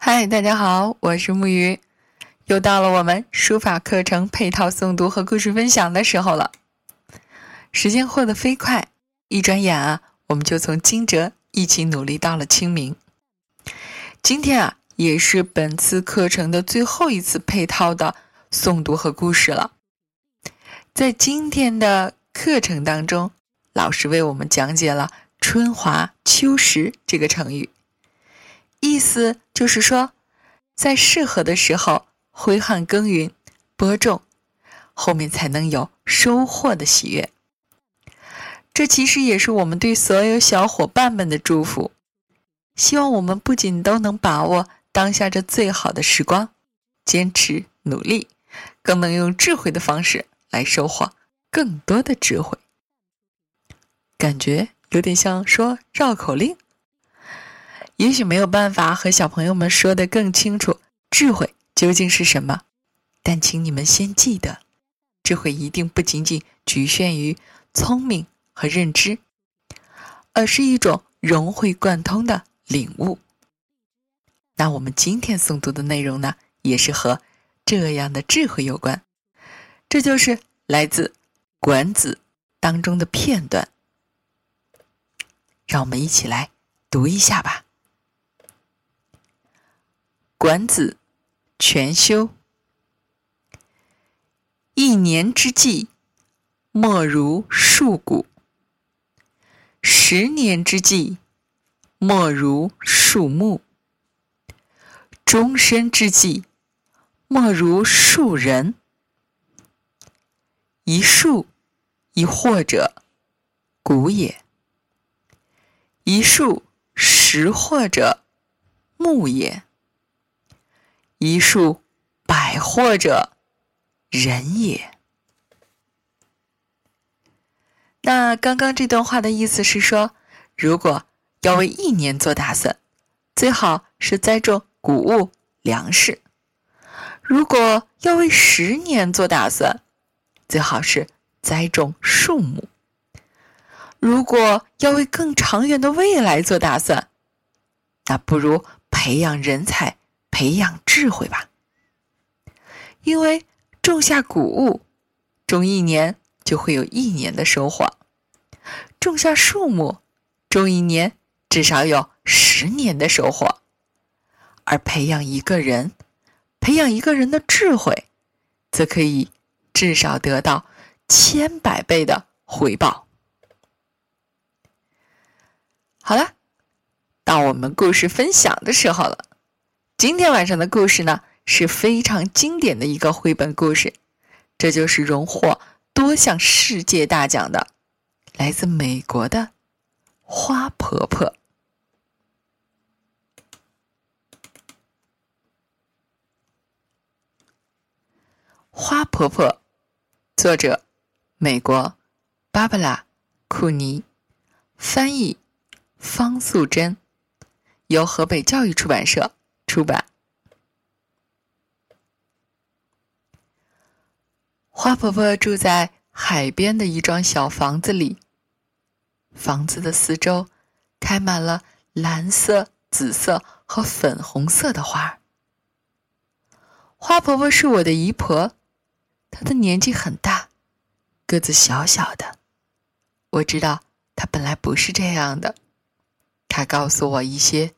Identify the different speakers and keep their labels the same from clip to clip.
Speaker 1: 嗨，大家好，我是木鱼，又到了我们书法课程配套诵读和故事分享的时候了。时间过得飞快，一转眼啊，我们就从惊蛰一起努力到了清明。今天啊，也是本次课程的最后一次配套的诵读和故事了。在今天的课程当中，老师为我们讲解了“春华秋实”这个成语。意思就是说，在适合的时候挥汗耕耘、播种，后面才能有收获的喜悦。这其实也是我们对所有小伙伴们的祝福。希望我们不仅都能把握当下这最好的时光，坚持努力，更能用智慧的方式来收获更多的智慧。感觉有点像说绕口令。也许没有办法和小朋友们说的更清楚，智慧究竟是什么？但请你们先记得，智慧一定不仅仅局限于聪明和认知，而是一种融会贯通的领悟。那我们今天诵读的内容呢，也是和这样的智慧有关。这就是来自《管子》当中的片段，让我们一起来读一下吧。管子，全修。一年之计，莫如树谷；十年之计，莫如树木；终身之计，莫如树人。一树，一或者，谷也；一树，十或者，木也。一树百货者人也。那刚刚这段话的意思是说，如果要为一年做打算，最好是栽种谷物粮食；如果要为十年做打算，最好是栽种树木；如果要为更长远的未来做打算，那不如培养人才。培养智慧吧，因为种下谷物，种一年就会有一年的收获；种下树木，种一年至少有十年的收获；而培养一个人，培养一个人的智慧，则可以至少得到千百倍的回报。好了，到我们故事分享的时候了。今天晚上的故事呢是非常经典的一个绘本故事，这就是荣获多项世界大奖的，来自美国的《花婆婆》。花婆婆，作者美国芭芭拉·库尼，翻译方素珍，由河北教育出版社。出版。花婆婆住在海边的一幢小房子里。房子的四周开满了蓝色、紫色和粉红色的花。花婆婆是我的姨婆，她的年纪很大，个子小小的。我知道她本来不是这样的。她告诉我一些。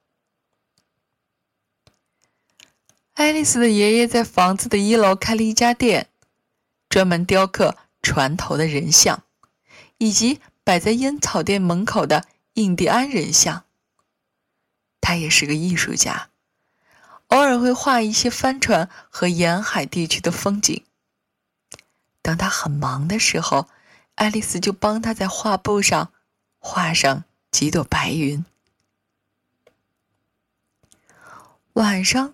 Speaker 1: 爱丽丝的爷爷在房子的一楼开了一家店，专门雕刻船头的人像，以及摆在烟草店门口的印第安人像。他也是个艺术家，偶尔会画一些帆船和沿海地区的风景。当他很忙的时候，爱丽丝就帮他在画布上画上几朵白云。晚上。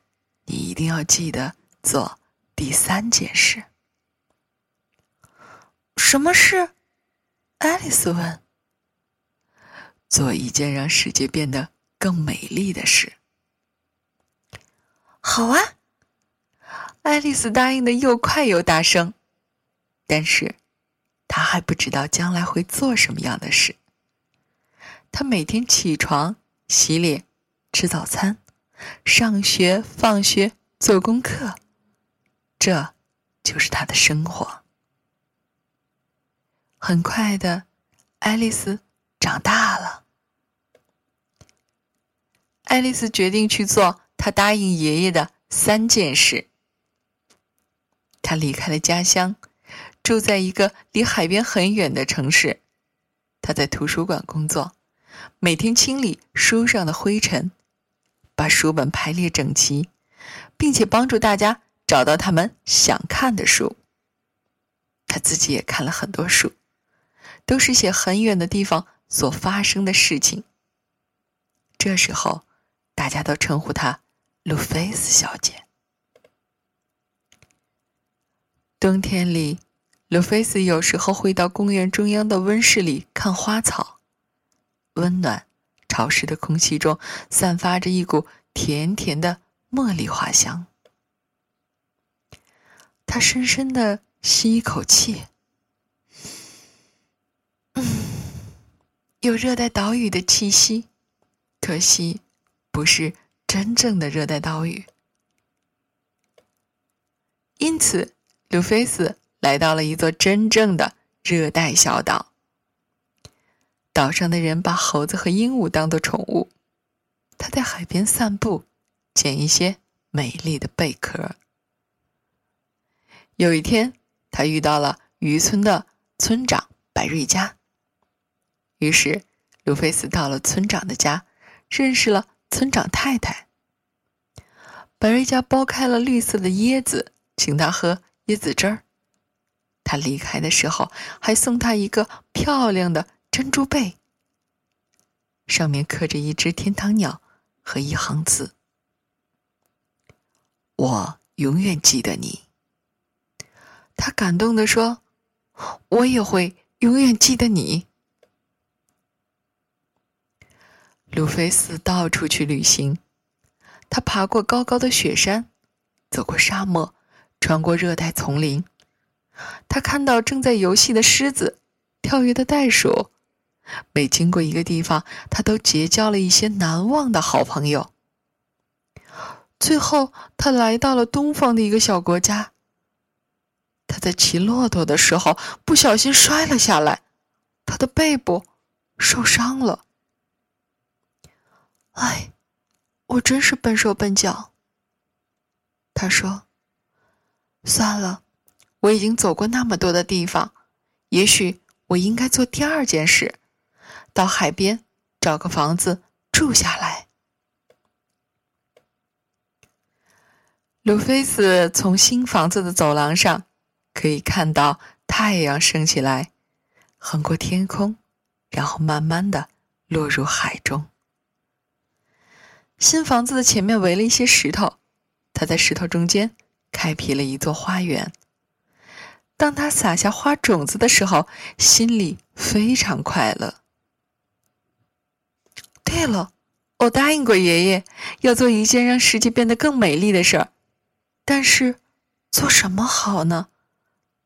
Speaker 1: 你一定要记得做第三件事。”什么事？爱丽丝问。做一件让世界变得更美丽的事。好啊，爱丽丝答应的又快又大声，但是她还不知道将来会做什么样的事。她每天起床、洗脸、吃早餐、上学、放学、做功课，这就是他的生活。很快的，爱丽丝。长大了，爱丽丝决定去做她答应爷爷的三件事。她离开了家乡，住在一个离海边很远的城市。她在图书馆工作，每天清理书上的灰尘，把书本排列整齐，并且帮助大家找到他们想看的书。他自己也看了很多书，都是写很远的地方。所发生的事情。这时候，大家都称呼她路菲斯小姐。冬天里，路菲斯有时候会到公园中央的温室里看花草。温暖、潮湿的空气中散发着一股甜甜的茉莉花香。他深深的吸一口气。嗯有热带岛屿的气息，可惜不是真正的热带岛屿。因此，路菲斯来到了一座真正的热带小岛。岛上的人把猴子和鹦鹉当做宠物。他在海边散步，捡一些美丽的贝壳。有一天，他遇到了渔村的村长白瑞佳。于是，路菲斯到了村长的家，认识了村长太太。白瑞佳剥开了绿色的椰子，请他喝椰子汁儿。他离开的时候，还送他一个漂亮的珍珠贝，上面刻着一只天堂鸟和一行字：“我永远记得你。”他感动地说：“我也会永远记得你。”路飞斯到处去旅行，他爬过高高的雪山，走过沙漠，穿过热带丛林。他看到正在游戏的狮子，跳跃的袋鼠。每经过一个地方，他都结交了一些难忘的好朋友。最后，他来到了东方的一个小国家。他在骑骆驼的时候不小心摔了下来，他的背部受伤了。哎，我真是笨手笨脚。他说：“算了，我已经走过那么多的地方，也许我应该做第二件事，到海边找个房子住下来。”鲁菲斯从新房子的走廊上可以看到太阳升起来，横过天空，然后慢慢的落入海中。新房子的前面围了一些石头，他在石头中间开辟了一座花园。当他撒下花种子的时候，心里非常快乐。对了，我答应过爷爷要做一件让世界变得更美丽的事儿，但是做什么好呢？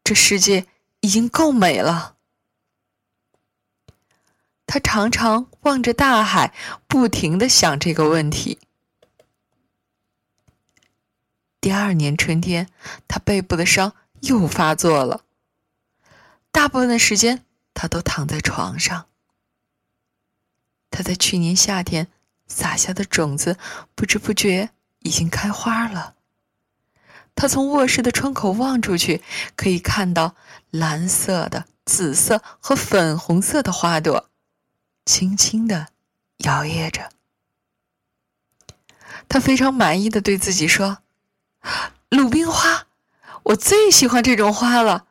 Speaker 1: 这世界已经够美了。他常常望着大海，不停的想这个问题。第二年春天，他背部的伤又发作了。大部分的时间，他都躺在床上。他在去年夏天撒下的种子，不知不觉已经开花了。他从卧室的窗口望出去，可以看到蓝色的、紫色和粉红色的花朵，轻轻的摇曳着。他非常满意的对自己说：“鲁冰花，我最喜欢这种花了。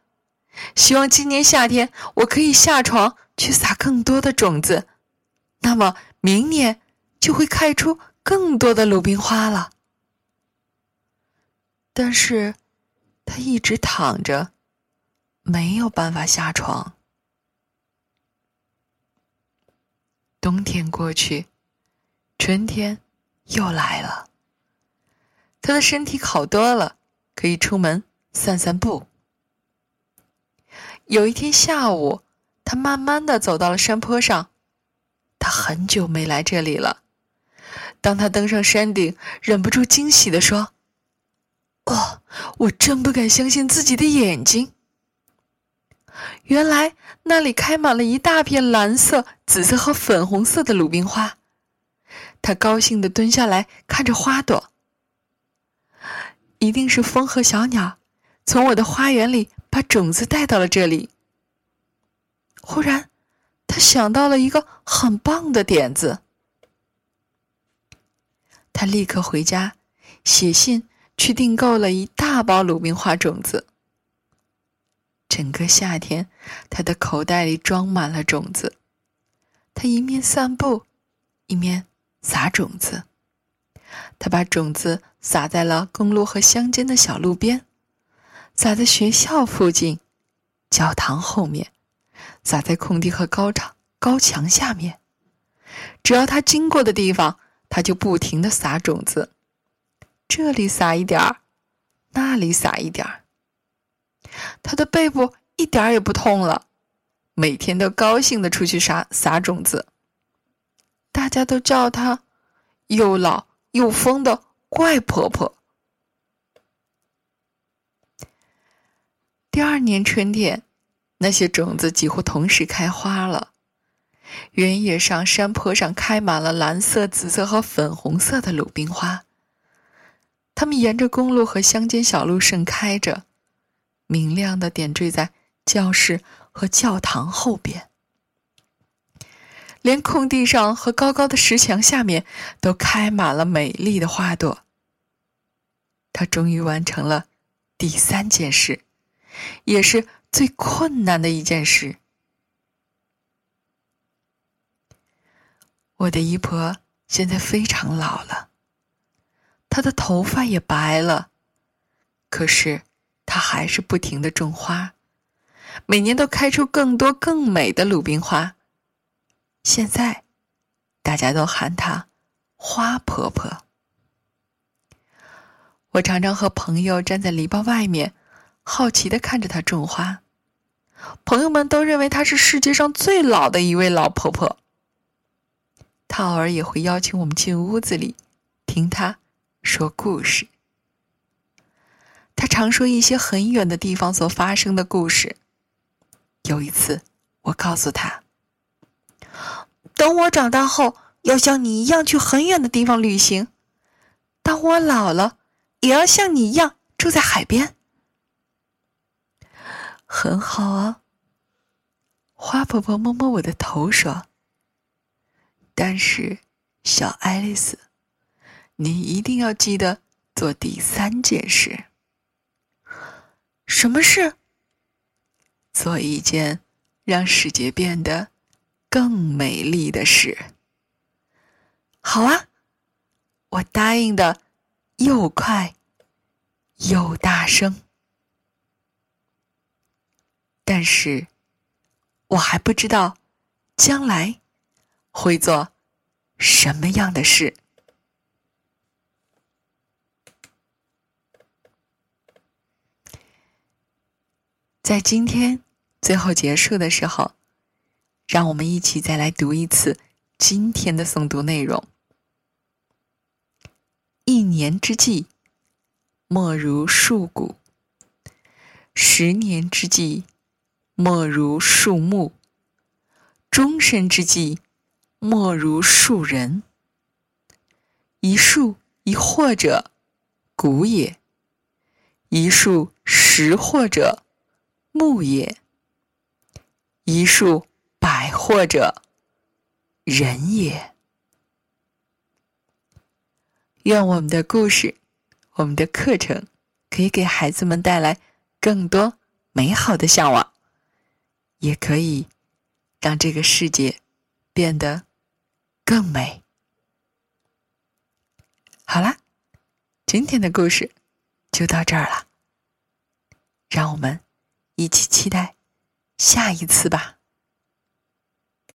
Speaker 1: 希望今年夏天我可以下床去撒更多的种子，那么明年就会开出更多的鲁冰花了。”但是，他一直躺着，没有办法下床。冬天过去，春天。又来了。他的身体好多了，可以出门散散步。有一天下午，他慢慢的走到了山坡上。他很久没来这里了。当他登上山顶，忍不住惊喜的说：“哦，我真不敢相信自己的眼睛！原来那里开满了一大片蓝色、紫色和粉红色的鲁冰花。”他高兴地蹲下来看着花朵，一定是风和小鸟从我的花园里把种子带到了这里。忽然，他想到了一个很棒的点子，他立刻回家写信去订购了一大包鲁冰花种子。整个夏天，他的口袋里装满了种子，他一面散步，一面。撒种子，他把种子撒在了公路和乡间的小路边，撒在学校附近、教堂后面，撒在空地和高场高墙下面。只要他经过的地方，他就不停的撒种子，这里撒一点儿，那里撒一点儿。他的背部一点儿也不痛了，每天都高兴的出去撒撒种子。大家都叫她又老又疯的怪婆婆。第二年春天，那些种子几乎同时开花了。原野上、山坡上开满了蓝色、紫色和粉红色的鲁冰花。它们沿着公路和乡间小路盛开着，明亮的点缀在教室和教堂后边。连空地上和高高的石墙下面都开满了美丽的花朵。他终于完成了第三件事，也是最困难的一件事。我的姨婆现在非常老了，她的头发也白了，可是她还是不停的种花，每年都开出更多更美的鲁冰花。现在，大家都喊她“花婆婆”。我常常和朋友站在篱笆外面，好奇的看着她种花。朋友们都认为她是世界上最老的一位老婆婆。她偶尔也会邀请我们进屋子里，听她说故事。她常说一些很远的地方所发生的故事。有一次，我告诉她。等我长大后，要像你一样去很远的地方旅行。当我老了，也要像你一样住在海边。很好啊，花婆婆摸摸我的头说：“但是，小爱丽丝，你一定要记得做第三件事。什么事？做一件让世界变得……”更美丽的事。好啊，我答应的又快又大声，但是我还不知道将来会做什么样的事。在今天最后结束的时候。让我们一起再来读一次今天的诵读内容。一年之计，莫如树谷；十年之计，莫如树木；终身之计，莫如树人。一树一或者，谷也；一树十获者，木也；一树百获者，人也。愿我们的故事，我们的课程，可以给孩子们带来更多美好的向往，也可以让这个世界变得更美。好啦，今天的故事就到这儿了，让我们一起期待下一次吧。